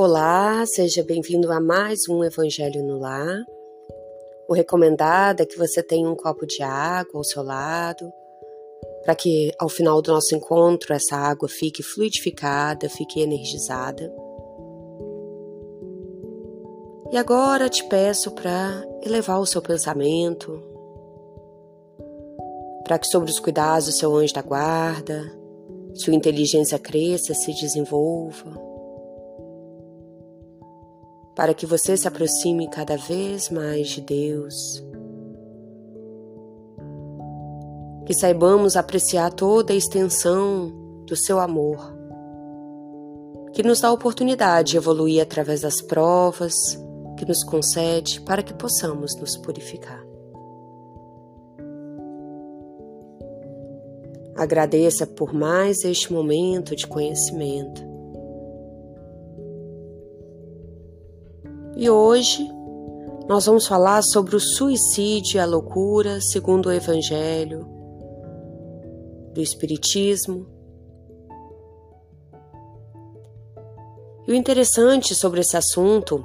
Olá, seja bem-vindo a mais um Evangelho no Lar. O recomendado é que você tenha um copo de água ao seu lado, para que ao final do nosso encontro essa água fique fluidificada, fique energizada. E agora te peço para elevar o seu pensamento, para que sobre os cuidados do seu anjo da guarda, sua inteligência cresça, se desenvolva para que você se aproxime cada vez mais de Deus. Que saibamos apreciar toda a extensão do seu amor, que nos dá a oportunidade de evoluir através das provas que nos concede para que possamos nos purificar. Agradeça por mais este momento de conhecimento. E hoje nós vamos falar sobre o suicídio e a loucura segundo o Evangelho do Espiritismo. E o interessante sobre esse assunto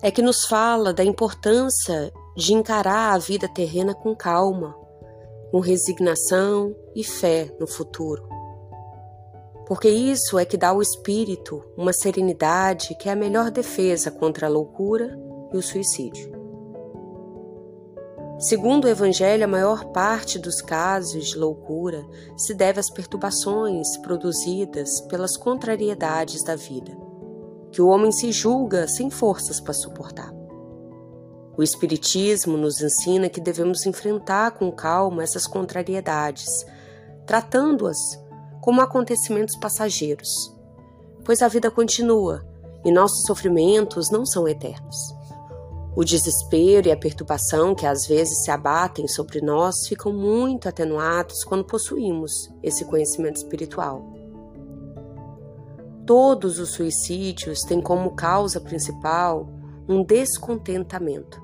é que nos fala da importância de encarar a vida terrena com calma, com resignação e fé no futuro porque isso é que dá ao espírito uma serenidade que é a melhor defesa contra a loucura e o suicídio. Segundo o Evangelho, a maior parte dos casos de loucura se deve às perturbações produzidas pelas contrariedades da vida, que o homem se julga sem forças para suportar. O Espiritismo nos ensina que devemos enfrentar com calma essas contrariedades, tratando-as como acontecimentos passageiros, pois a vida continua e nossos sofrimentos não são eternos. O desespero e a perturbação que às vezes se abatem sobre nós ficam muito atenuados quando possuímos esse conhecimento espiritual. Todos os suicídios têm como causa principal um descontentamento.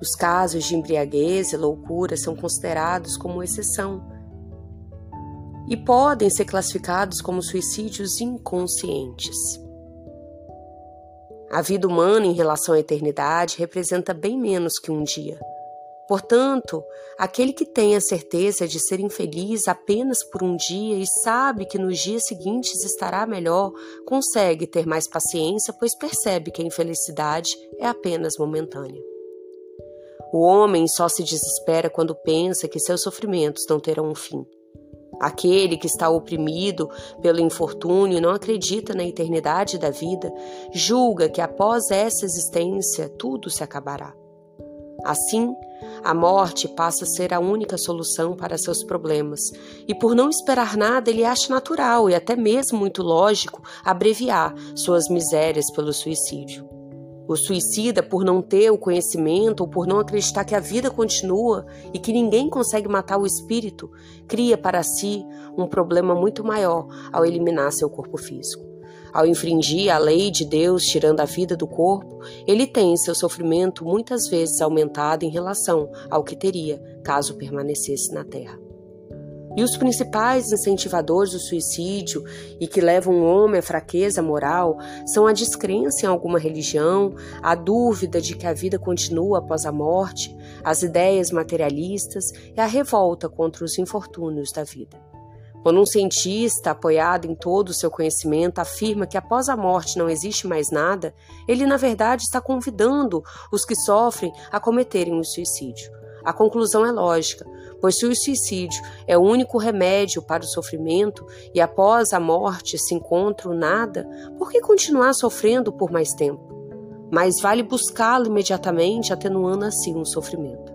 Os casos de embriaguez e loucura são considerados como exceção e podem ser classificados como suicídios inconscientes. A vida humana em relação à eternidade representa bem menos que um dia. Portanto, aquele que tem a certeza de ser infeliz apenas por um dia e sabe que nos dias seguintes estará melhor, consegue ter mais paciência, pois percebe que a infelicidade é apenas momentânea. O homem só se desespera quando pensa que seus sofrimentos não terão um fim. Aquele que está oprimido pelo infortúnio não acredita na eternidade da vida, julga que após essa existência tudo se acabará. Assim, a morte passa a ser a única solução para seus problemas, e por não esperar nada, ele acha natural e até mesmo muito lógico abreviar suas misérias pelo suicídio. O suicida, por não ter o conhecimento ou por não acreditar que a vida continua e que ninguém consegue matar o espírito, cria para si um problema muito maior ao eliminar seu corpo físico. Ao infringir a lei de Deus, tirando a vida do corpo, ele tem seu sofrimento muitas vezes aumentado em relação ao que teria caso permanecesse na terra. E os principais incentivadores do suicídio e que levam o homem à fraqueza moral são a descrença em alguma religião, a dúvida de que a vida continua após a morte, as ideias materialistas e a revolta contra os infortúnios da vida. Quando um cientista, apoiado em todo o seu conhecimento, afirma que após a morte não existe mais nada, ele na verdade está convidando os que sofrem a cometerem o suicídio. A conclusão é lógica, pois se o suicídio é o único remédio para o sofrimento e após a morte se encontra o nada, por que continuar sofrendo por mais tempo? Mais vale buscá-lo imediatamente, atenuando assim o sofrimento.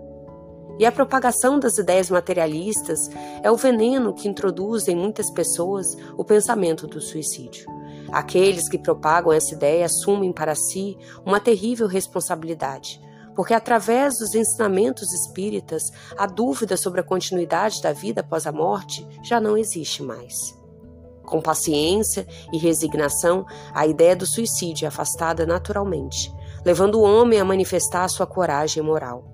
E a propagação das ideias materialistas é o veneno que introduz em muitas pessoas o pensamento do suicídio. Aqueles que propagam essa ideia assumem para si uma terrível responsabilidade porque através dos ensinamentos espíritas, a dúvida sobre a continuidade da vida após a morte já não existe mais. Com paciência e resignação, a ideia do suicídio é afastada naturalmente, levando o homem a manifestar sua coragem moral.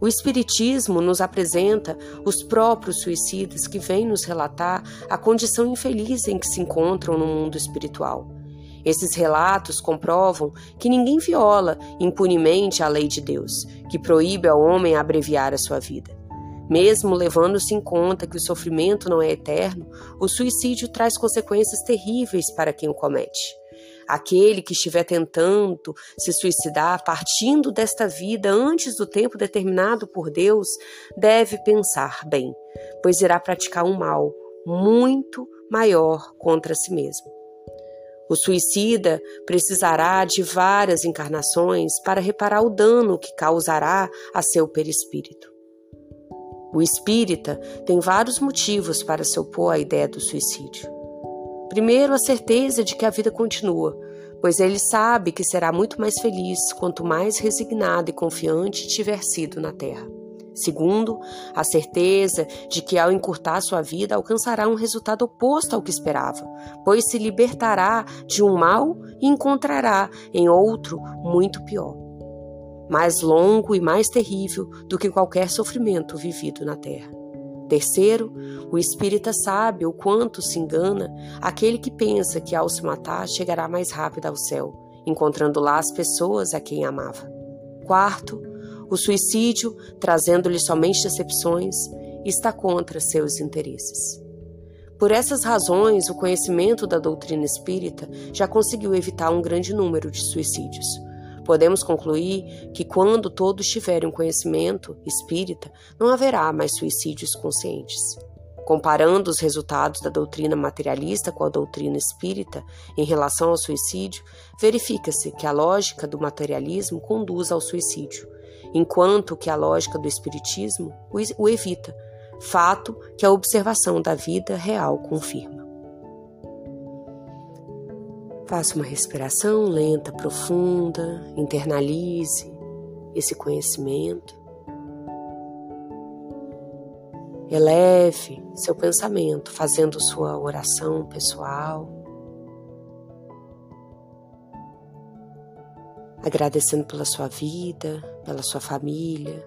O Espiritismo nos apresenta os próprios suicidas que vêm nos relatar a condição infeliz em que se encontram no mundo espiritual. Esses relatos comprovam que ninguém viola impunemente a lei de Deus, que proíbe ao homem abreviar a sua vida. Mesmo levando-se em conta que o sofrimento não é eterno, o suicídio traz consequências terríveis para quem o comete. Aquele que estiver tentando se suicidar, partindo desta vida antes do tempo determinado por Deus, deve pensar bem, pois irá praticar um mal muito maior contra si mesmo. O suicida precisará de várias encarnações para reparar o dano que causará a seu perispírito. O espírita tem vários motivos para se opor à ideia do suicídio. Primeiro, a certeza de que a vida continua, pois ele sabe que será muito mais feliz quanto mais resignado e confiante tiver sido na terra. Segundo, a certeza de que ao encurtar sua vida alcançará um resultado oposto ao que esperava, pois se libertará de um mal e encontrará em outro muito pior, mais longo e mais terrível do que qualquer sofrimento vivido na terra. Terceiro, o espírita sabe o quanto se engana aquele que pensa que ao se matar chegará mais rápido ao céu, encontrando lá as pessoas a quem amava. Quarto, o suicídio, trazendo-lhe somente decepções, está contra seus interesses. Por essas razões, o conhecimento da doutrina espírita já conseguiu evitar um grande número de suicídios, Podemos concluir que quando todos tiverem um conhecimento espírita, não haverá mais suicídios conscientes. Comparando os resultados da doutrina materialista com a doutrina espírita em relação ao suicídio, verifica-se que a lógica do materialismo conduz ao suicídio, enquanto que a lógica do espiritismo o evita, fato que a observação da vida real confirma. Faça uma respiração lenta, profunda, internalize esse conhecimento. Eleve seu pensamento fazendo sua oração pessoal. Agradecendo pela sua vida, pela sua família,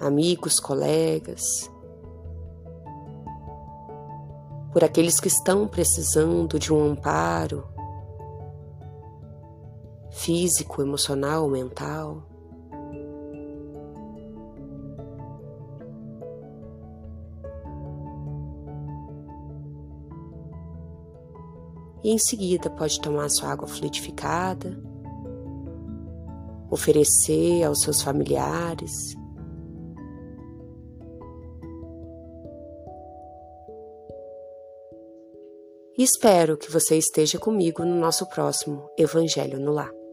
amigos, colegas, por aqueles que estão precisando de um amparo físico, emocional, mental. E em seguida pode tomar sua água fluidificada, oferecer aos seus familiares, espero que você esteja comigo no nosso próximo Evangelho no Lar.